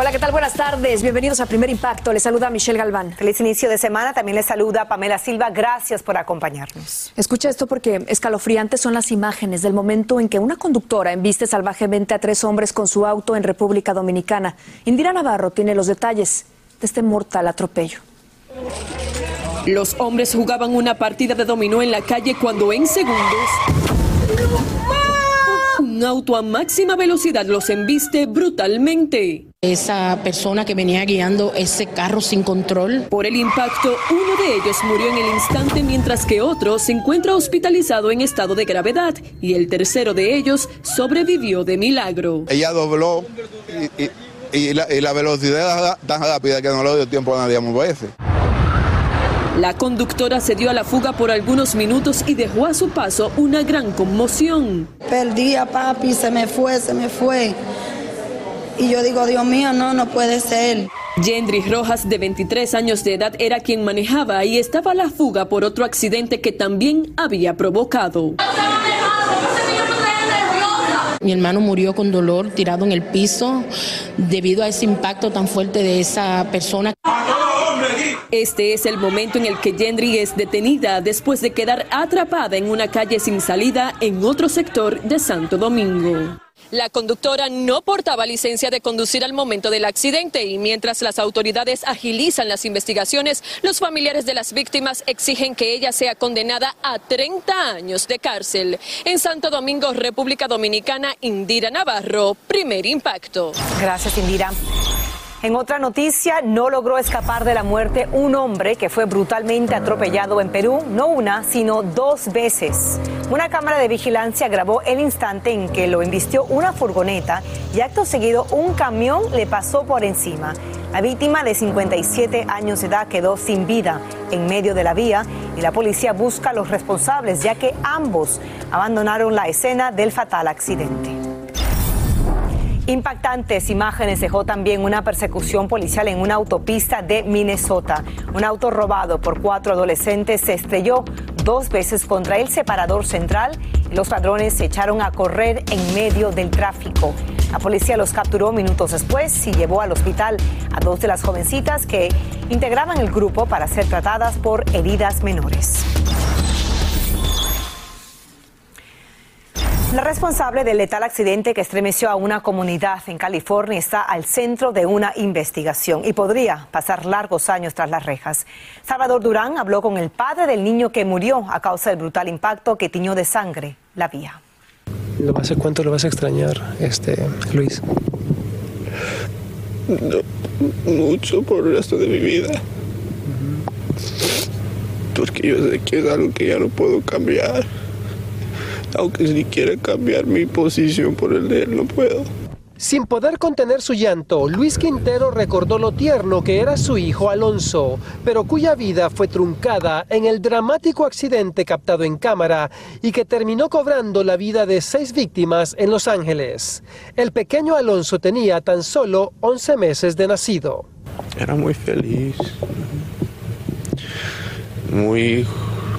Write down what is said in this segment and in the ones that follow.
Hola, ¿qué tal? Buenas tardes. Bienvenidos a Primer Impacto. Les saluda Michelle Galván. Feliz inicio de semana. También les saluda Pamela Silva. Gracias por acompañarnos. Escucha esto porque escalofriantes son las imágenes del momento en que una conductora embiste salvajemente a tres hombres con su auto en República Dominicana. Indira Navarro tiene los detalles de este mortal atropello. Los hombres jugaban una partida de dominó en la calle cuando en segundos un auto a máxima velocidad los embiste brutalmente. Esa persona que venía guiando ese carro sin control. Por el impacto, uno de ellos murió en el instante mientras que otro se encuentra hospitalizado en estado de gravedad y el tercero de ellos sobrevivió de milagro. Ella dobló y, la, velocidad tan rápida que no le dio tiempo a nadie a moverse. La conductora se dio a la fuga por algunos minutos y dejó a su paso una gran conmoción. Perdí a papi, se me fue, se me fue. Y yo digo, Dios mío, no, no puede ser. Gendry Rojas, de 23 años de edad, era quien manejaba y estaba a la fuga por otro accidente que también había provocado. Mi hermano murió con dolor tirado en el piso debido a ese impacto tan fuerte de esa persona. Este es el momento en el que Gendry es detenida después de quedar atrapada en una calle sin salida en otro sector de Santo Domingo. La conductora no portaba licencia de conducir al momento del accidente y mientras las autoridades agilizan las investigaciones, los familiares de las víctimas exigen que ella sea condenada a 30 años de cárcel. En Santo Domingo, República Dominicana, Indira Navarro, primer impacto. Gracias, Indira. En otra noticia, no logró escapar de la muerte un hombre que fue brutalmente atropellado en Perú, no una, sino dos veces. Una cámara de vigilancia grabó el instante en que lo invistió una furgoneta y acto seguido un camión le pasó por encima. La víctima de 57 años de edad quedó sin vida en medio de la vía y la policía busca a los responsables ya que ambos abandonaron la escena del fatal accidente. Impactantes imágenes dejó también una persecución policial en una autopista de Minnesota. Un auto robado por cuatro adolescentes se estrelló dos veces contra el separador central y los ladrones se echaron a correr en medio del tráfico. La policía los capturó minutos después y llevó al hospital a dos de las jovencitas que integraban el grupo para ser tratadas por heridas menores. La responsable del letal accidente que estremeció a una comunidad en California está al centro de una investigación y podría pasar largos años tras las rejas. Salvador Durán habló con el padre del niño que murió a causa del brutal impacto que tiñó de sangre la vía. Lo vas a cuánto lo vas a extrañar, este Luis. mucho por el resto de mi vida. Porque yo sé que es algo que ya no puedo cambiar aunque si quiera cambiar mi posición por el de él, no puedo. Sin poder contener su llanto, Luis Quintero recordó lo tierno que era su hijo Alonso, pero cuya vida fue truncada en el dramático accidente captado en cámara y que terminó cobrando la vida de seis víctimas en Los Ángeles. El pequeño Alonso tenía tan solo 11 meses de nacido. Era muy feliz, muy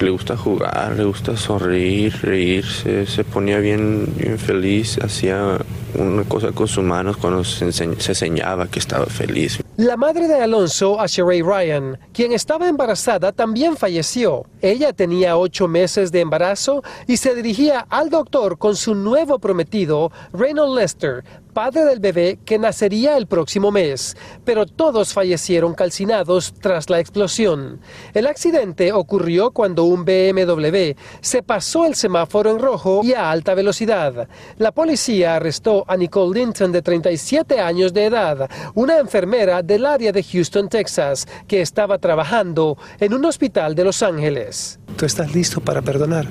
le gusta jugar, le gusta sonreír, reírse, se ponía bien, bien feliz, hacía una cosa con sus manos cuando se, enseñaba que estaba feliz. La madre de Alonso, Asheray Ryan, quien estaba embarazada, también falleció. Ella tenía ocho meses de embarazo y se dirigía al doctor con su nuevo prometido, Reynold Lester, padre del bebé que nacería el próximo mes, pero todos fallecieron calcinados tras la explosión. El accidente ocurrió cuando un BMW se pasó el semáforo en rojo y a alta velocidad. La policía arrestó a Nicole Linton de 37 años de edad, una enfermera del área de Houston, Texas, que estaba trabajando en un hospital de Los Ángeles. ¿Tú estás listo para perdonar?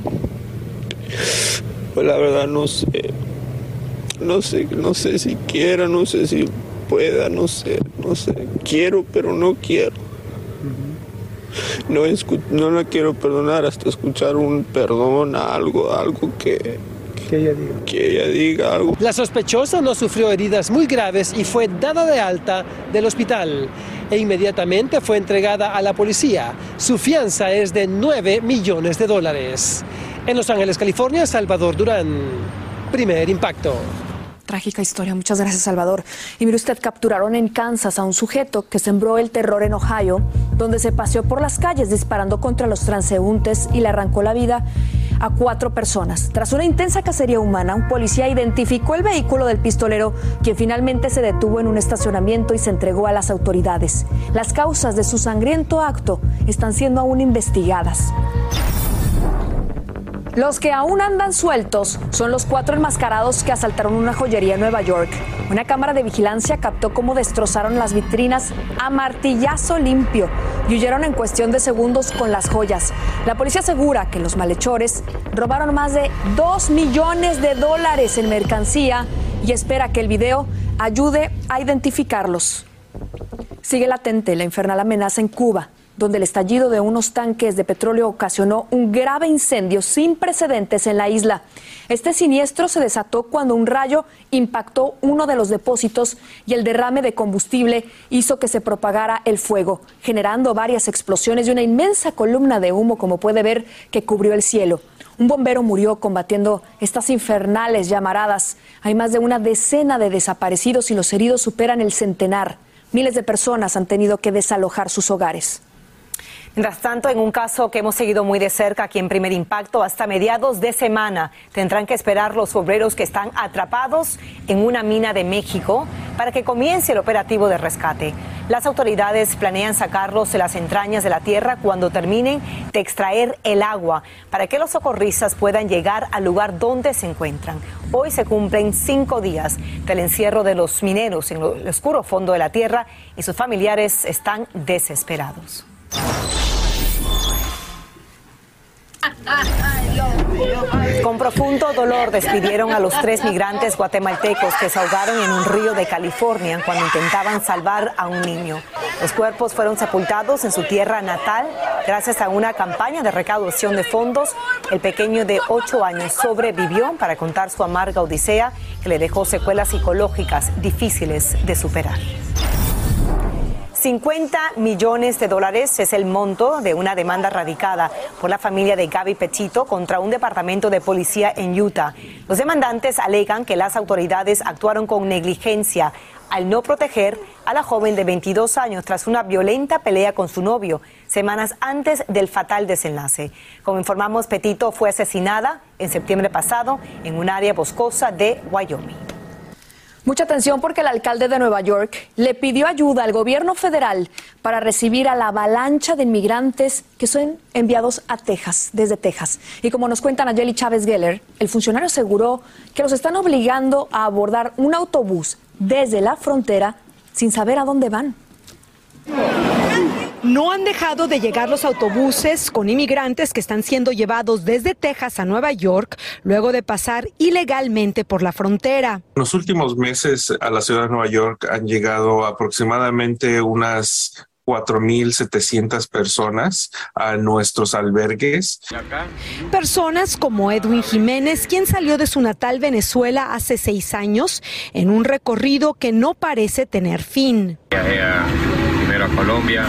Pues la verdad no sé no sé, no sé si quiera, no sé si pueda, no sé, no sé. Quiero, pero no quiero. No, no la quiero perdonar hasta escuchar un perdón algo, algo que, que ella diga. Que ella diga algo. La sospechosa no sufrió heridas muy graves y fue dada de alta del hospital e inmediatamente fue entregada a la policía. Su fianza es de 9 millones de dólares. En Los Ángeles, California, Salvador Durán. Primer impacto. Trágica historia. Muchas gracias, Salvador. Y mire usted, capturaron en Kansas a un sujeto que sembró el terror en Ohio, donde se paseó por las calles disparando contra los transeúntes y le arrancó la vida a cuatro personas. Tras una intensa cacería humana, un policía identificó el vehículo del pistolero, quien finalmente se detuvo en un estacionamiento y se entregó a las autoridades. Las causas de su sangriento acto están siendo aún investigadas. Los que aún andan sueltos son los cuatro enmascarados que asaltaron una joyería en Nueva York. Una cámara de vigilancia captó cómo destrozaron las vitrinas a martillazo limpio y huyeron en cuestión de segundos con las joyas. La policía asegura que los malhechores robaron más de 2 millones de dólares en mercancía y espera que el video ayude a identificarlos. Sigue latente la infernal amenaza en Cuba donde el estallido de unos tanques de petróleo ocasionó un grave incendio sin precedentes en la isla. Este siniestro se desató cuando un rayo impactó uno de los depósitos y el derrame de combustible hizo que se propagara el fuego, generando varias explosiones y una inmensa columna de humo, como puede ver, que cubrió el cielo. Un bombero murió combatiendo estas infernales llamaradas. Hay más de una decena de desaparecidos y los heridos superan el centenar. Miles de personas han tenido que desalojar sus hogares. Mientras tanto, en un caso que hemos seguido muy de cerca aquí en Primer Impacto, hasta mediados de semana tendrán que esperar los obreros que están atrapados en una mina de México para que comience el operativo de rescate. Las autoridades planean sacarlos de las entrañas de la tierra cuando terminen de extraer el agua para que los socorristas puedan llegar al lugar donde se encuentran. Hoy se cumplen cinco días del encierro de los mineros en el oscuro fondo de la tierra y sus familiares están desesperados. Con profundo dolor despidieron a los tres migrantes guatemaltecos que se ahogaron en un río de California cuando intentaban salvar a un niño. Los cuerpos fueron sepultados en su tierra natal gracias a una campaña de recaudación de fondos. El pequeño de ocho años sobrevivió para contar su amarga odisea que le dejó secuelas psicológicas difíciles de superar. 50 millones de dólares es el monto de una demanda radicada por la familia de Gaby Petito contra un departamento de policía en Utah. Los demandantes alegan que las autoridades actuaron con negligencia al no proteger a la joven de 22 años tras una violenta pelea con su novio semanas antes del fatal desenlace. Como informamos, Petito fue asesinada en septiembre pasado en un área boscosa de Wyoming. Mucha atención porque el alcalde de Nueva York le pidió ayuda al gobierno federal para recibir a la avalancha de inmigrantes que son enviados a Texas, desde Texas. Y como nos cuenta Nayeli Chávez Geller, el funcionario aseguró que los están obligando a abordar un autobús desde la frontera sin saber a dónde van. No han dejado de llegar los autobuses con inmigrantes que están siendo llevados desde Texas a Nueva York luego de pasar ilegalmente por la frontera. En los últimos meses a la ciudad de Nueva York han llegado aproximadamente unas 4.700 personas a nuestros albergues. Personas como Edwin Jiménez, quien salió de su natal Venezuela hace seis años en un recorrido que no parece tener fin. primero a Colombia,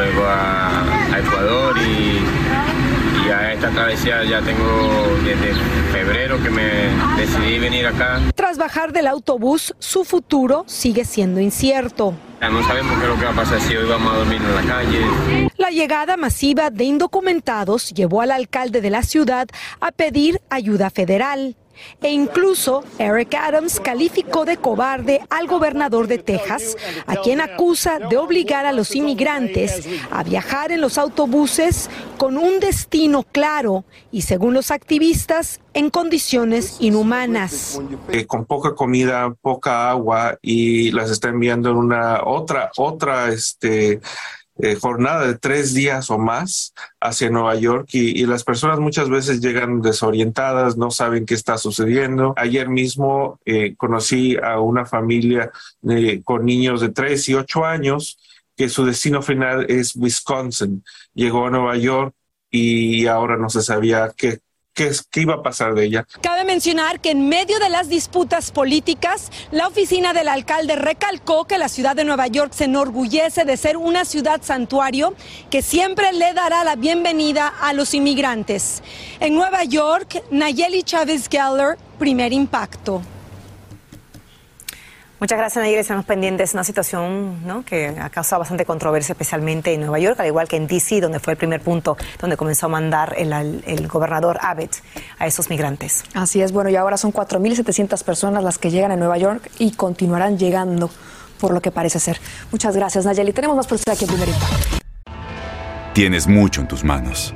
luego a, Ecuador y ya esta travesía ya tengo desde febrero que me decidí venir acá. Tras bajar del autobús, su futuro sigue siendo incierto. No sabemos qué es lo que va a pasar si hoy vamos a dormir en la calle. La llegada masiva de indocumentados llevó al alcalde de la ciudad a pedir ayuda federal. E incluso Eric Adams calificó de cobarde al gobernador de Texas, a quien acusa de obligar a los inmigrantes a viajar en los autobuses con un destino claro y, según los activistas, en condiciones inhumanas. Eh, con poca comida, poca agua y las está enviando en una otra, otra, este, eh, jornada de tres días o más hacia Nueva York y, las personas muchas veces llegan desorientadas, no saben qué está sucediendo. Ayer mismo eh, conocí a una familia eh, con niños de tres y ocho años que su destino final es Wisconsin. Llegó a Nueva York y ahora no se sabía qué, ¿Qué, iba a pasar de ella? Cabe mencionar que en medio de las disputas políticas, la oficina del alcalde recalcó que la ciudad de Nueva York se enorgullece de ser una ciudad santuario que siempre le dará la bienvenida a los inmigrantes. En Nueva York, Nayeli Chávez Geller, primer impacto. Muchas gracias, Nayeli. Estamos pendientes. Es una situación ¿no? que ha causado bastante controversia, especialmente en Nueva York, al igual que en D.C., donde fue el primer punto donde comenzó a mandar el, el gobernador Abbott a esos migrantes. Así es. Bueno, y ahora son 4.700 personas las que llegan a Nueva York y continuarán llegando, por lo que parece ser. Muchas gracias, Nayeli. Tenemos más por aquí en Primer Tienes mucho en tus manos.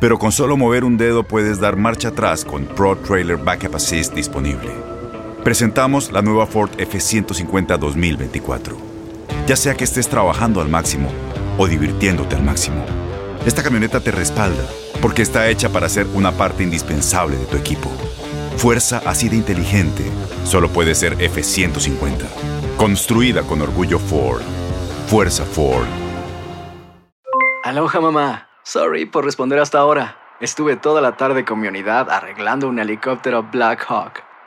Pero con solo mover un dedo puedes dar marcha atrás con Pro Trailer Backup Assist disponible presentamos la nueva Ford F150 2024. Ya sea que estés trabajando al máximo o divirtiéndote al máximo, esta camioneta te respalda porque está hecha para ser una parte indispensable de tu equipo. Fuerza así de inteligente solo puede ser F150. Construida con orgullo Ford. Fuerza Ford. Aloha mamá. Sorry por responder hasta ahora. Estuve toda la tarde con mi unidad arreglando un helicóptero Black Hawk.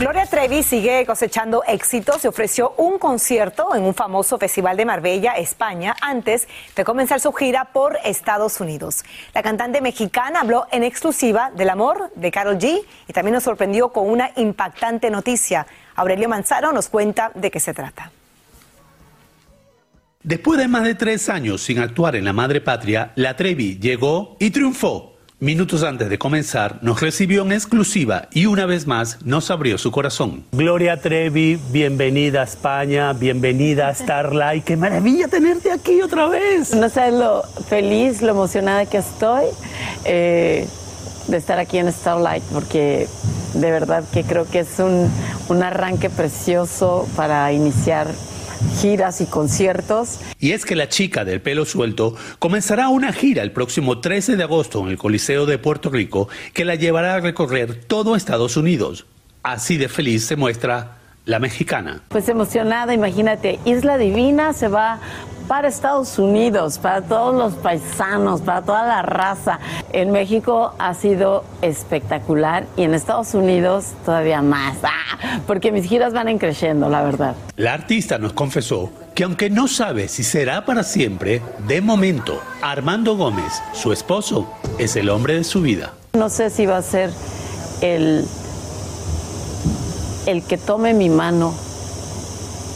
Gloria Trevi sigue cosechando éxitos y ofreció un concierto en un famoso festival de Marbella, España, antes de comenzar su gira por Estados Unidos. La cantante mexicana habló en exclusiva del amor de Carol G y también nos sorprendió con una impactante noticia. Aurelio Manzano nos cuenta de qué se trata. Después de más de tres años sin actuar en la madre patria, la Trevi llegó y triunfó Minutos antes de comenzar, nos recibió en exclusiva y una vez más nos abrió su corazón. Gloria Trevi, bienvenida a España, bienvenida a Starlight. Qué maravilla tenerte aquí otra vez. No sabes lo feliz, lo emocionada que estoy eh, de estar aquí en Starlight, porque de verdad que creo que es un, un arranque precioso para iniciar giras y conciertos. Y es que la chica del pelo suelto comenzará una gira el próximo 13 de agosto en el Coliseo de Puerto Rico que la llevará a recorrer todo Estados Unidos. Así de feliz se muestra la mexicana. Pues emocionada, imagínate, Isla Divina se va para Estados Unidos, para todos los paisanos, para toda la raza. En México ha sido espectacular y en Estados Unidos todavía más, ¡Ah! porque mis giras van en creciendo, la verdad. La artista nos confesó que aunque no sabe si será para siempre, de momento, Armando Gómez, su esposo, es el hombre de su vida. No sé si va a ser el, el que tome mi mano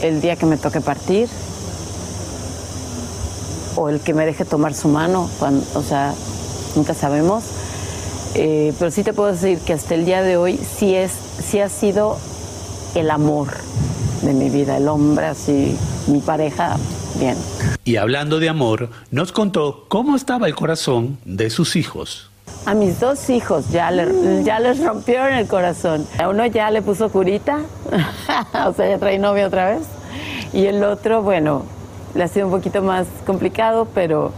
el día que me toque partir o el que me deje tomar su mano, cuando, o sea, nunca sabemos. Eh, pero sí te puedo decir que hasta el día de hoy sí, es, sí ha sido el amor de mi vida, el hombre así, mi pareja, bien. Y hablando de amor, nos contó cómo estaba el corazón de sus hijos. A mis dos hijos ya, le- ya les rompieron el corazón. A uno ya le puso curita, o sea, ya trae novia otra vez. Y el otro, bueno, le ha sido un poquito más complicado, pero,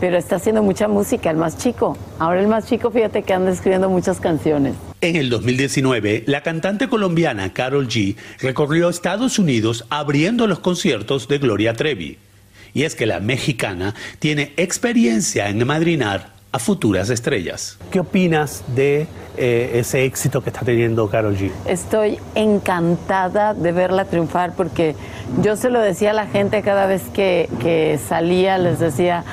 pero está haciendo mucha música, el más chico. Ahora el más chico, fíjate que anda escribiendo muchas canciones. En el 2019, la cantante colombiana Carol G recorrió Estados Unidos abriendo los conciertos de Gloria Trevi. Y es que la mexicana tiene experiencia en madrinar a futuras estrellas. ¿Qué opinas de eh, ese éxito que está teniendo Carol G? Estoy encantada de verla triunfar porque yo se lo decía a la gente cada vez que, que salía, les decía,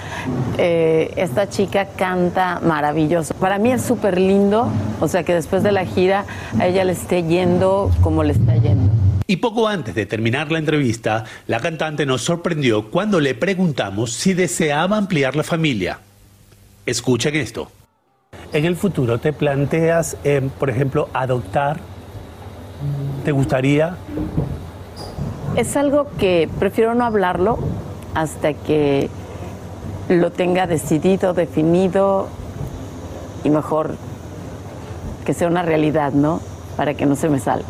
eh, esta chica canta maravilloso. Para mí es súper lindo, o sea que después de la gira a ella le esté yendo como le está yendo. Y poco antes de terminar la entrevista, la cantante nos sorprendió cuando le preguntamos si deseaba ampliar la familia. Escuchen esto. En el futuro, ¿te planteas, eh, por ejemplo, adoptar? ¿Te gustaría? Es algo que prefiero no hablarlo hasta que lo tenga decidido, definido y mejor que sea una realidad, ¿no? Para que no se me salga.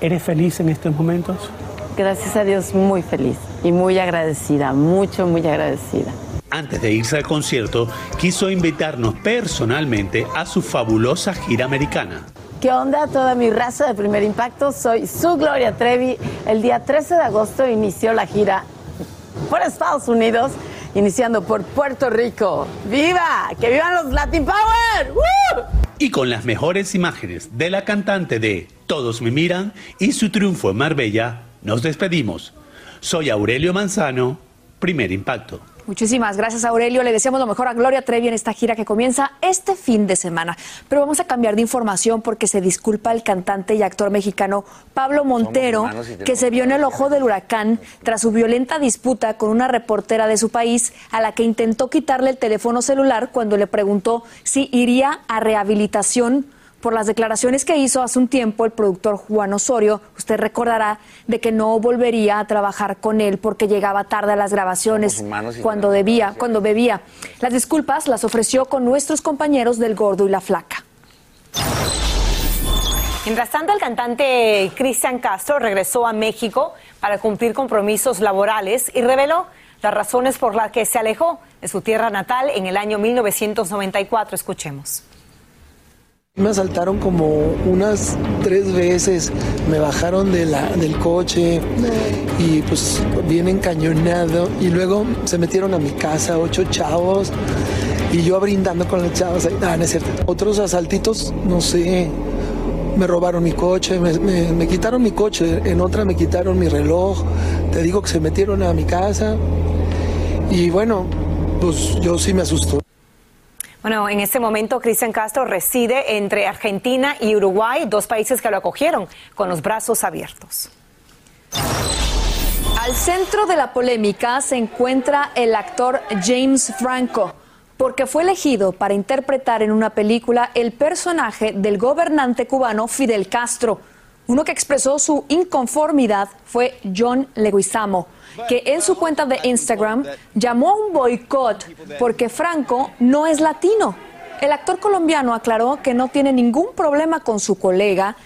¿Eres feliz en estos momentos? Gracias a Dios, muy feliz y muy agradecida, mucho, muy agradecida. Antes de irse al concierto, quiso invitarnos personalmente a su fabulosa gira americana. ¿Qué onda toda mi raza de primer impacto? Soy su Gloria Trevi. El día 13 de agosto inició la gira por Estados Unidos, iniciando por Puerto Rico. ¡Viva! ¡Que vivan los Latin Power! ¡Woo! Y con las mejores imágenes de la cantante de Todos me miran y su triunfo en Marbella, nos despedimos. Soy Aurelio Manzano, primer impacto. Muchísimas gracias, Aurelio. Le deseamos lo mejor a Gloria Trevi en esta gira que comienza este fin de semana. Pero vamos a cambiar de información porque se disculpa el cantante y actor mexicano Pablo Montero, que se vio en el ojo del huracán tras su violenta disputa con una reportera de su país a la que intentó quitarle el teléfono celular cuando le preguntó si iría a rehabilitación por las declaraciones que hizo hace un tiempo el productor Juan Osorio, usted recordará de que no volvería a trabajar con él porque llegaba tarde a las grabaciones cuando debía, cuando bebía. Las disculpas las ofreció con nuestros compañeros del Gordo y la Flaca. Mientras tanto, el cantante Cristian Castro regresó a México para cumplir compromisos laborales y reveló las razones por las que se alejó de su tierra natal en el año 1994. Escuchemos. Me asaltaron como unas tres veces, me bajaron del coche y pues bien encañonado y luego se metieron a mi casa ocho chavos y yo brindando con los chavos. Ah, no es cierto. Otros asaltitos, no sé, me robaron mi coche, me, me- me quitaron mi coche, en otra me quitaron mi reloj, te digo que se metieron a mi casa y bueno, pues yo sí me asustó. Bueno, en este momento Cristian Castro reside entre Argentina y Uruguay, dos países que lo acogieron con los brazos abiertos. Al centro de la polémica se encuentra el actor James Franco, porque fue elegido para interpretar en una película el personaje del gobernante cubano Fidel Castro. Uno que expresó su inconformidad fue John Leguizamo, que en su cuenta de Instagram llamó a un boicot porque Franco no es latino. El actor colombiano aclaró que no tiene ningún problema con su colega,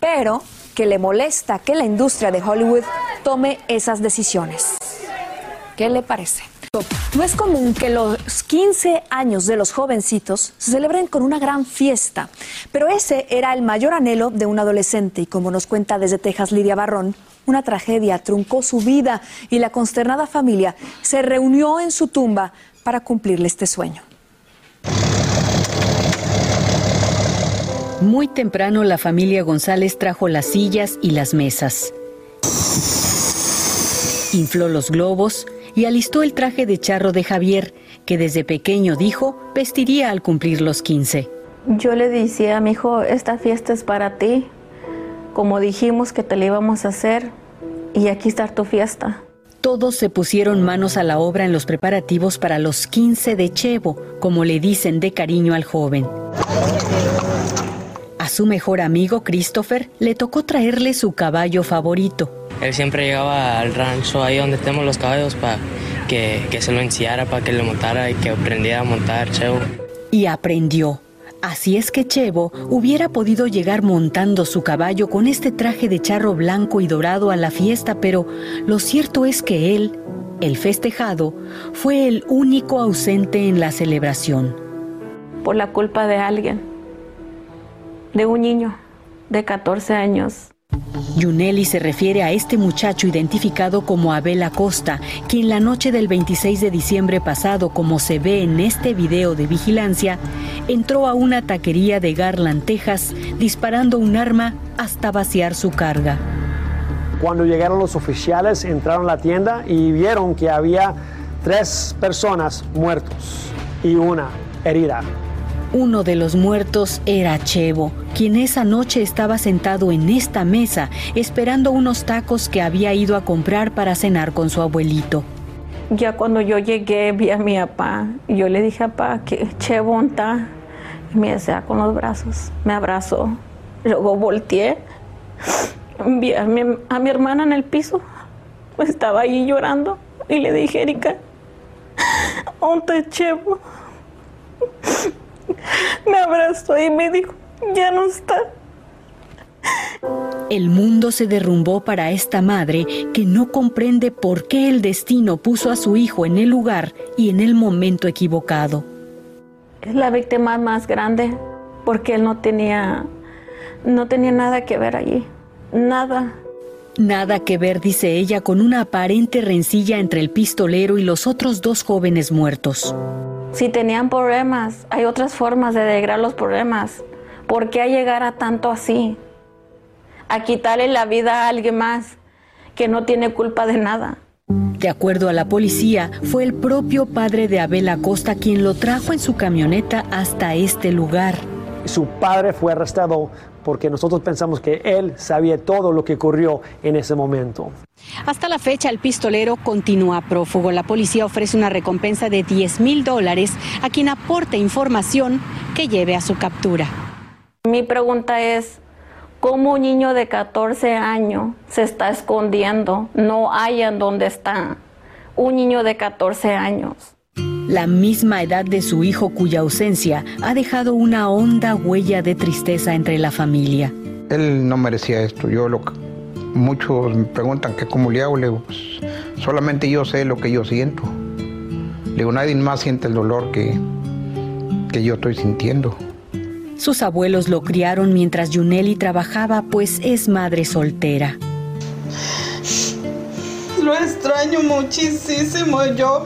pero que le molesta que la industria de Hollywood tome esas decisiones. ¿Qué le parece? No es común que los 15 años de los jovencitos se celebren con una gran fiesta, pero ese era el mayor anhelo de un adolescente y como nos cuenta desde Texas Lidia Barrón, Una tragedia truncó su vida y la consternada familia se reunió en su tumba para cumplirle este sueño. Muy temprano la familia González trajo las sillas y las mesas. Infló los globos y alistó el traje de charro de Javier, que desde pequeño dijo vestiría al cumplir los 15. Yo le decía a mi hijo, esta fiesta es para ti, como dijimos que te la íbamos a hacer, y aquí está tu fiesta. Todos se pusieron manos a la obra en los preparativos para los 15 de Chevo, como le dicen de cariño al joven. A su mejor amigo Christopher le tocó traerle su caballo favorito. Él siempre llegaba al rancho, ahí donde tenemos los caballos, para que, que se lo enseñara, para que le montara y que aprendiera a montar Chevo. Y aprendió. Así es que Chevo hubiera podido llegar montando su caballo con este traje de charro blanco y dorado a la fiesta, pero lo cierto es que él, el festejado, fue el único ausente en la celebración. Por la culpa de alguien de un niño de 14 años. Yuneli se refiere a este muchacho identificado como Abel Acosta, quien la noche del 26 de diciembre pasado, como se ve en este video de vigilancia, entró a una taquería de Garland, Texas, disparando un arma hasta vaciar su carga. Cuando llegaron los oficiales, entraron a la tienda y vieron que había tres personas muertos y una herida. Uno de los muertos era Chevo, quien esa noche estaba sentado en esta mesa esperando unos tacos que había ido a comprar para cenar con su abuelito. Ya cuando yo llegué vi a mi papá y yo le dije a papá que Chevo está y me desea con los brazos, me abrazó. Luego volteé, vi a mi, a mi hermana en el piso, estaba ahí llorando y le dije, Erika, ¿dónde Chevo? Me abrazó y me dijo, ya no está. El mundo se derrumbó para esta madre que no comprende por qué el destino puso a su hijo en el lugar y en el momento equivocado. Es la víctima más grande porque él no tenía no tenía nada que ver allí. Nada. Nada que ver, dice ella, con una aparente rencilla entre el pistolero y los otros dos jóvenes muertos. Si tenían problemas, hay otras formas de alegrar los problemas. ¿Por qué llegar a tanto así? A quitarle la vida a alguien más que no tiene culpa de nada. De acuerdo a la policía, fue el propio padre de Abel Acosta quien lo trajo en su camioneta hasta este lugar. Su padre fue arrestado porque nosotros pensamos que él sabía todo lo que ocurrió en ese momento. Hasta la fecha, el pistolero continúa prófugo. La policía ofrece una recompensa de 10 mil dólares a quien aporte información que lleve a su captura. Mi pregunta es, ¿cómo un niño de 14 años se está escondiendo? No hayan dónde está. Un niño de 14 años. La misma edad de su hijo cuya ausencia ha dejado una honda huella de tristeza entre la familia. Él no merecía esto. Yo lo muchos me preguntan que cómo le hago, le digo, pues, solamente yo sé lo que yo siento. Le digo, nadie más siente el dolor que, que yo estoy sintiendo. Sus abuelos lo criaron mientras Yuneli trabajaba, pues es madre soltera. Lo extraño muchísimo. Yo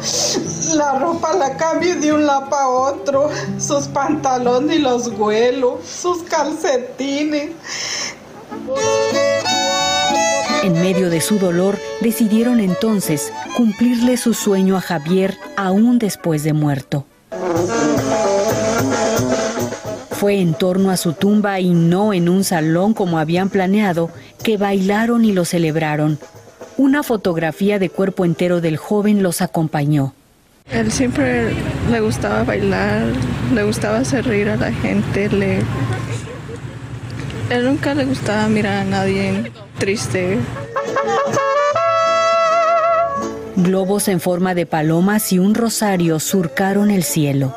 la ropa la cambio de un lado para otro. Sus pantalones y los huelos, sus calcetines. En medio de su dolor, decidieron entonces cumplirle su sueño a Javier aún después de muerto. Fue en torno a su tumba y no en un salón como habían planeado que bailaron y lo celebraron. Una fotografía de cuerpo entero del joven los acompañó. Él siempre le gustaba bailar, le gustaba hacer reír a la gente, le... Él nunca le gustaba mirar a nadie triste. Globos en forma de palomas y un rosario surcaron el cielo.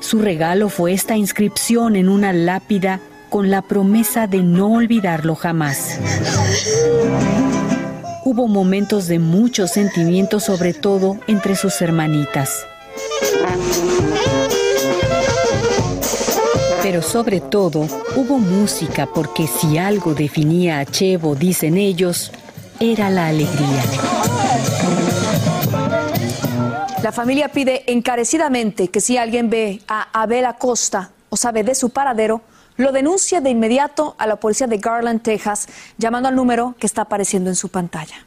Su regalo fue esta inscripción en una lápida con la promesa de no olvidarlo jamás. Hubo momentos de mucho sentimiento, sobre todo entre sus hermanitas. Pero sobre todo hubo música porque si algo definía a Chevo, dicen ellos, era la alegría. La familia pide encarecidamente que si alguien ve a Abel Acosta o sabe de su paradero, lo denuncie de inmediato a la policía de Garland, Texas, llamando al número que está apareciendo en su pantalla.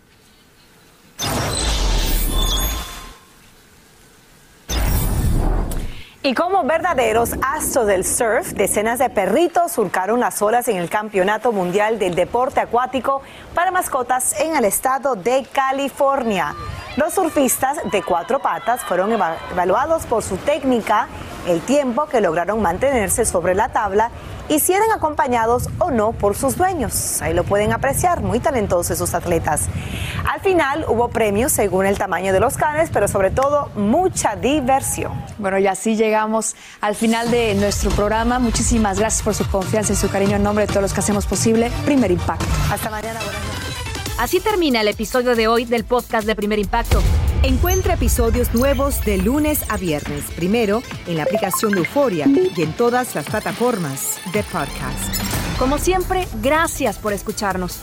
Y como verdaderos astros del surf, decenas de perritos surcaron las olas en el Campeonato Mundial del Deporte Acuático para mascotas en el estado de California. Los surfistas de cuatro patas fueron evaluados por su técnica, el tiempo que lograron mantenerse sobre la tabla y si eran acompañados o no por sus dueños. Ahí lo pueden apreciar, muy talentosos esos atletas. Al final hubo premios según el tamaño de los canes, pero sobre todo mucha diversión. Bueno, y así llegamos al final de nuestro programa. Muchísimas gracias por su confianza y su cariño en nombre de todos los que hacemos posible Primer Impacto. Hasta mañana, buenas noches. Así termina el episodio de hoy del podcast de Primer Impacto. Encuentra episodios nuevos de lunes a viernes, primero en la aplicación de Euforia y en todas las plataformas de podcast. Como siempre, gracias por escucharnos.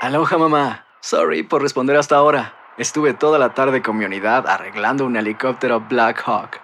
Aloha mamá. Sorry por responder hasta ahora. Estuve toda la tarde con mi unidad arreglando un helicóptero Black Hawk.